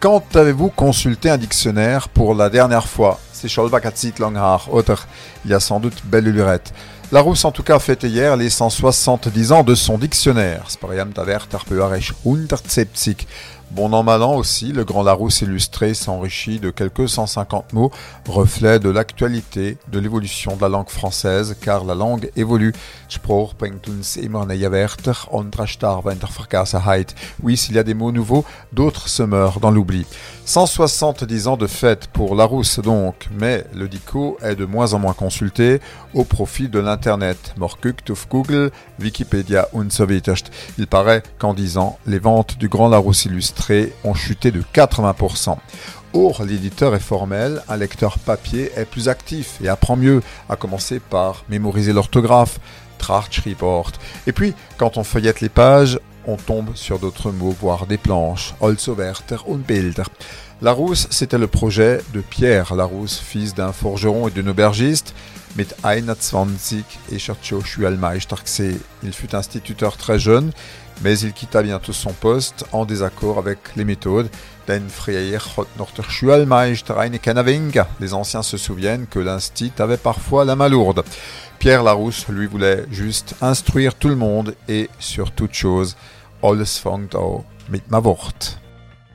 Quand avez-vous consulté un dictionnaire pour la dernière fois? C'est Scholbakatzit Langhaar, autre. Il y a sans doute belle lurette. Larousse en tout cas fêtait hier les 170 ans de son dictionnaire. Spariam taver tarpeuarech 170. Bon an mal an aussi, le Grand Larousse illustré s'enrichit de quelques 150 mots, reflet de l'actualité, de l'évolution de la langue française, car la langue évolue. Oui, s'il y a des mots nouveaux, d'autres se meurent dans l'oubli. 170 ans de fête pour Larousse donc, mais le dico est de moins en moins consulté au profit de l'Internet. Morkuk, Google, Wikipédia und so Il paraît qu'en 10 ans, les ventes du Grand Larousse illustré ont chuté de 80%. Or, l'éditeur est formel, un lecteur papier est plus actif et apprend mieux, à commencer par mémoriser l'orthographe, Report. Et puis, quand on feuillette les pages, on tombe sur d'autres mots, voire des planches. Holzowerter und. Larousse, c'était le projet de Pierre Larousse, fils d'un forgeron et d'une aubergiste. Mit 21 et Il fut instituteur très jeune, mais il quitta bientôt son poste en désaccord avec les méthodes. Les anciens se souviennent que l'instit avait parfois la main lourde. Pierre Larousse, lui, voulait juste instruire tout le monde et, sur toute chose, alles fängt mit ma.